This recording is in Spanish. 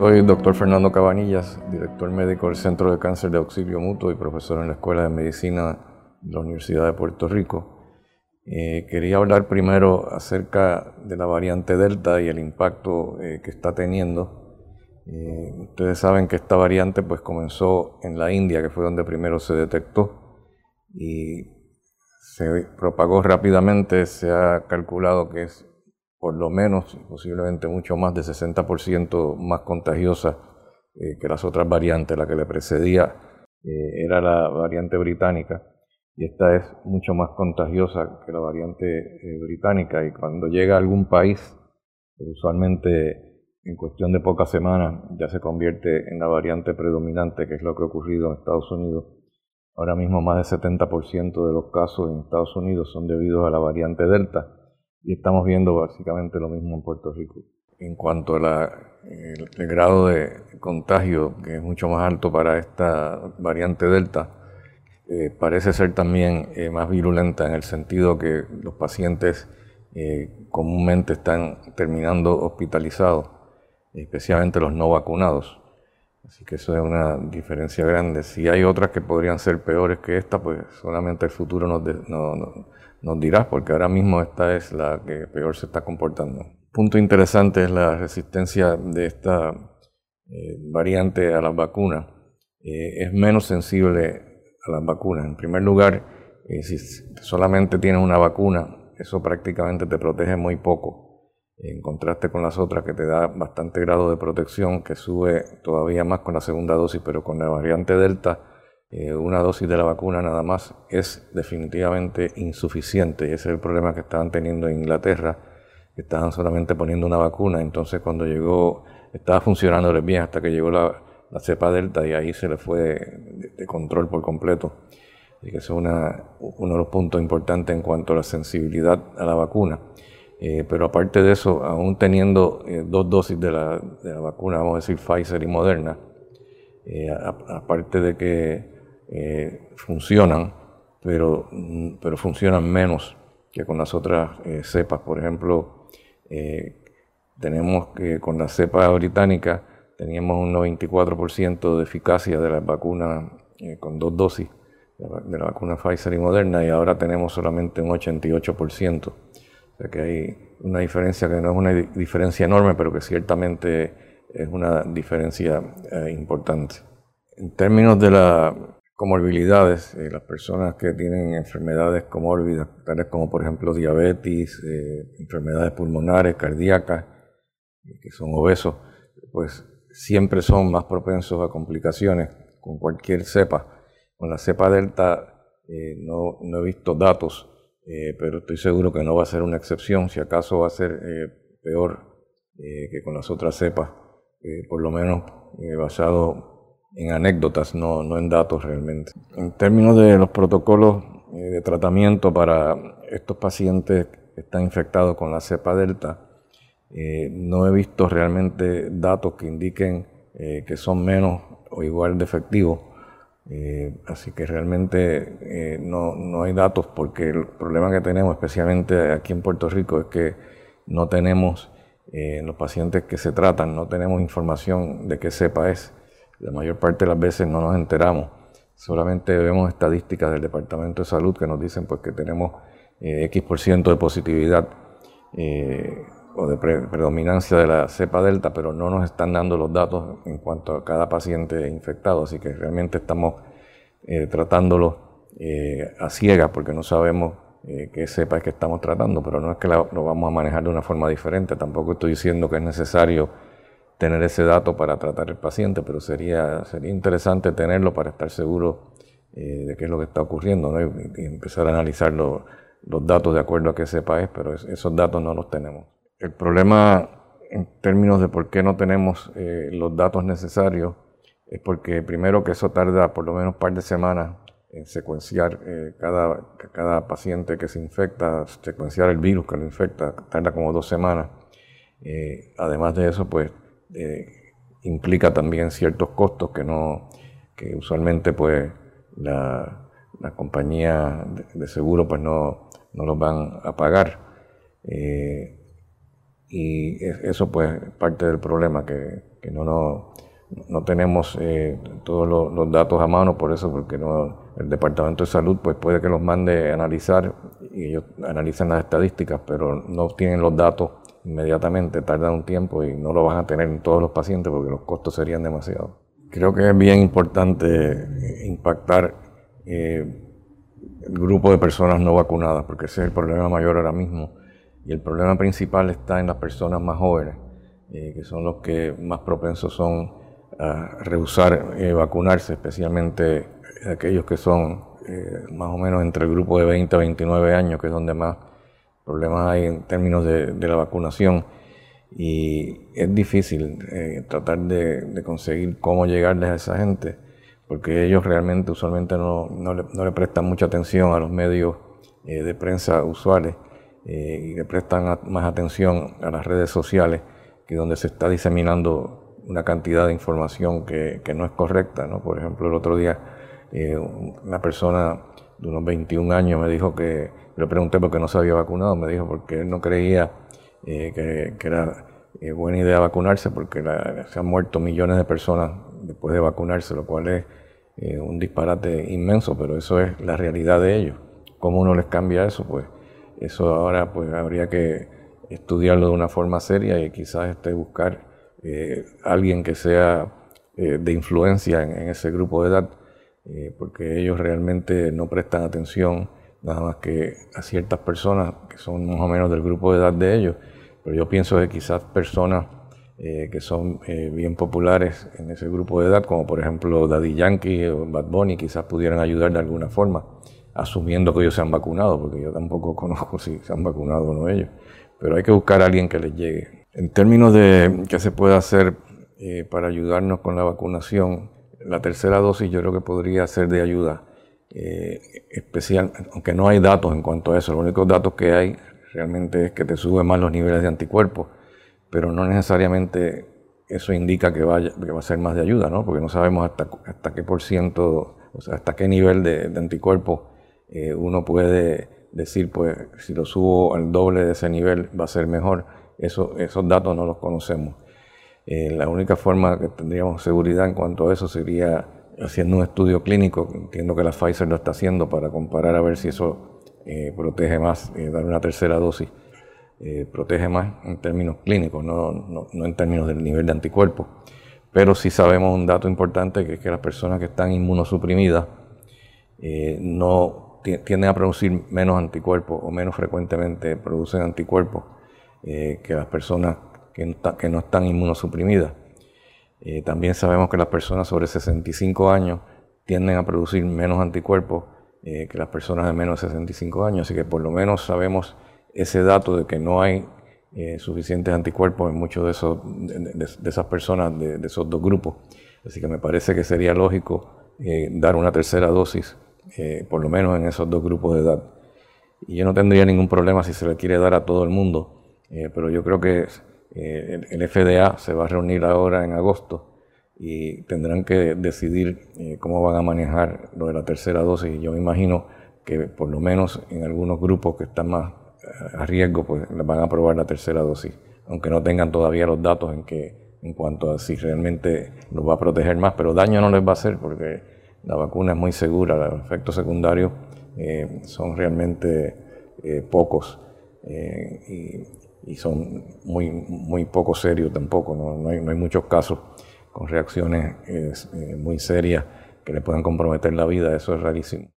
Soy el doctor Fernando Cabanillas, director médico del Centro de Cáncer de Auxilio Mutuo y profesor en la Escuela de Medicina de la Universidad de Puerto Rico. Eh, quería hablar primero acerca de la variante Delta y el impacto eh, que está teniendo. Eh, ustedes saben que esta variante pues comenzó en la India, que fue donde primero se detectó y se propagó rápidamente. Se ha calculado que es por lo menos, posiblemente mucho más de 60% más contagiosa que las otras variantes. La que le precedía era la variante británica y esta es mucho más contagiosa que la variante eh, británica y cuando llega a algún país, usualmente en cuestión de pocas semanas ya se convierte en la variante predominante, que es lo que ha ocurrido en Estados Unidos. Ahora mismo más del 70% de los casos en Estados Unidos son debidos a la variante Delta y estamos viendo básicamente lo mismo en Puerto Rico. En cuanto al grado de contagio, que es mucho más alto para esta variante Delta, eh, parece ser también eh, más virulenta en el sentido que los pacientes eh, comúnmente están terminando hospitalizados, especialmente los no vacunados. Así que eso es una diferencia grande. Si hay otras que podrían ser peores que esta, pues solamente el futuro nos, nos dirá, porque ahora mismo esta es la que peor se está comportando. Punto interesante es la resistencia de esta variante a las vacunas. es menos sensible a las vacunas. En primer lugar, eh, si solamente tienes una vacuna, eso prácticamente te protege muy poco, en contraste con las otras que te da bastante grado de protección, que sube todavía más con la segunda dosis, pero con la variante Delta, eh, una dosis de la vacuna nada más es definitivamente insuficiente. Y ese es el problema que estaban teniendo en Inglaterra, que estaban solamente poniendo una vacuna, entonces cuando llegó, estaba funcionando bien hasta que llegó la cepa delta y ahí se le fue de, control por completo. Así que eso es uno de los puntos importantes en cuanto a la sensibilidad a la vacuna. Eh, pero aparte de eso, aún teniendo eh, dos dosis de la, de la, vacuna, vamos a decir Pfizer y Moderna, eh, aparte de que funcionan, pero, pero funcionan menos que con las otras cepas. Por ejemplo, tenemos que con la cepa británica teníamos un 94% de eficacia de las vacunas con dos dosis de la vacuna Pfizer y Moderna y ahora tenemos solamente un 88%. Sea que hay una diferencia que no es una diferencia enorme, pero que ciertamente es una diferencia eh, importante. En términos de las comorbilidades, eh, las personas que tienen enfermedades comórbidas, tales como por ejemplo diabetes, enfermedades pulmonares, cardíacas, que son obesos, pues siempre son más propensos a complicaciones con cualquier cepa. Con la cepa delta eh, no, he visto datos, eh, pero estoy seguro que no va a ser una excepción, si acaso va a ser eh, peor que con las otras cepas, por lo menos basado en anécdotas, no, no en datos realmente. En términos de los protocolos de tratamiento para estos pacientes que están infectados con la cepa delta, eh, no he visto realmente datos que indiquen eh, que son menos o igual de efectivos. Eh, así que realmente no, no, hay datos porque el problema que tenemos, especialmente aquí en Puerto Rico, es que no tenemos, en los pacientes que se tratan, no tenemos información de qué cepa es. La mayor parte de las veces no nos enteramos. Solamente vemos estadísticas del Departamento de Salud que nos dicen pues, que tenemos X por ciento de positividad o de predominancia de la cepa delta, pero no nos están dando los datos en cuanto a cada paciente infectado, así que realmente estamos eh, tratándolo eh, a ciegas porque no sabemos eh, qué cepa es que estamos tratando, pero no es que lo vamos a manejar de una forma diferente, tampoco estoy diciendo que es necesario tener ese dato para tratar el paciente, pero sería, sería interesante tenerlo para estar seguro de qué es lo que está ocurriendo y, empezar a analizar los datos de acuerdo a qué cepa es, pero esos datos no los tenemos. El problema en términos de por qué no tenemos eh, los datos necesarios es porque primero que eso tarda por lo menos un par de semanas en secuenciar eh, cada, cada paciente que se infecta, secuenciar el virus que lo infecta, tarda como dos semanas. Eh, además de eso, pues implica también ciertos costos que no, que usualmente pues la, la compañía de, seguro pues no, no, los van a pagar. Y eso pues parte del problema que, que no, no no tenemos eh, todos los, datos a mano por eso, porque no, el Departamento de Salud pues puede que los mande a analizar y ellos analizan las estadísticas, pero no tienen los datos inmediatamente, tardan un tiempo y no lo van a tener en todos los pacientes porque los costos serían demasiados. Creo que es bien importante eh, impactar eh, el grupo de personas no vacunadas, porque ese es el problema mayor ahora mismo. Y el problema principal está en las personas más jóvenes, que son los que más propensos son a rehusar eh, vacunarse, especialmente aquellos que son eh, más o menos entre el grupo de 20 a 29 años, que es donde más problemas hay en términos de, la vacunación. Y es difícil eh, tratar de, conseguir cómo llegarles a esa gente, porque ellos realmente usualmente no, le, prestan mucha atención a los medios de prensa usuales y le prestan más atención a las redes sociales, que donde se está diseminando una cantidad de información que, no es correcta. ¿no? Por ejemplo, el otro día eh, una persona de unos 21 años me dijo que, le pregunté por qué no se había vacunado, me dijo porque él no creía eh, que, era eh, buena idea vacunarse porque se han muerto millones de personas después de vacunarse, lo cual es un disparate inmenso, pero eso es la realidad de ellos. ¿Cómo uno les cambia eso? Pues eso ahora pues habría que estudiarlo de una forma seria y quizás este, buscar eh, alguien que sea eh, de influencia en, ese grupo de edad, eh, porque ellos realmente no prestan atención nada más que a ciertas personas que son más o menos del grupo de edad de ellos, pero yo pienso que quizás personas que son bien populares en ese grupo de edad, como por ejemplo Daddy Yankee o Bad Bunny, quizás pudieran ayudar de alguna forma, asumiendo que ellos se han vacunado, porque yo tampoco conozco si se han vacunado o no ellos, pero hay que buscar a alguien que les llegue. En términos de qué se puede hacer eh, para ayudarnos con la vacunación, la tercera dosis yo creo que podría ser de ayuda, eh, especial, aunque no hay datos en cuanto a eso, los únicos datos que hay realmente es que te sube más los niveles de anticuerpos, pero no necesariamente eso indica que, vaya, que va a ser más de ayuda, ¿no? porque no sabemos hasta, hasta qué por ciento, o sea, hasta qué nivel de, anticuerpos eh, uno puede decir, pues si lo subo al doble de ese nivel va a ser mejor eso, esos datos no los conocemos. Eh, la única forma que tendríamos seguridad en cuanto a eso sería haciendo un estudio clínico, entiendo que la Pfizer lo está haciendo para comparar a ver si eso eh, protege más, eh, dar una tercera dosis, protege más en términos clínicos, no, no, no, en términos del nivel de anticuerpos. Pero sí sabemos un dato importante, que es que las personas que están inmunosuprimidas no tienden a producir menos anticuerpos o menos frecuentemente producen anticuerpos eh, que las personas que, no están inmunosuprimidas. Eh, también sabemos que las personas sobre 65 años tienden a producir menos anticuerpos eh, que las personas de menos de 65 años, así que por lo menos sabemos ese dato de que no hay suficientes anticuerpos en muchos de, esos, de, esas personas, de, esos dos grupos. Así que me parece que sería lógico dar una tercera dosis, por lo menos en esos dos grupos de edad. Y yo no tendría ningún problema si se le quiere dar a todo el mundo, eh, pero yo creo que eh, el, FDA se va a reunir ahora en agosto y tendrán que decidir eh, cómo van a manejar lo de la tercera dosis. Yo me imagino que por lo menos en algunos grupos que están más a riesgo, pues van a aprobar la tercera dosis, aunque no tengan todavía los datos en que en cuanto a si realmente los va a proteger más, pero daño no les va a hacer porque la vacuna es muy segura, los efectos secundarios son realmente pocos y y son muy, muy poco serios tampoco, no, hay, no hay, muchos casos con reacciones eh, muy serias que le puedan comprometer la vida, eso es rarísimo.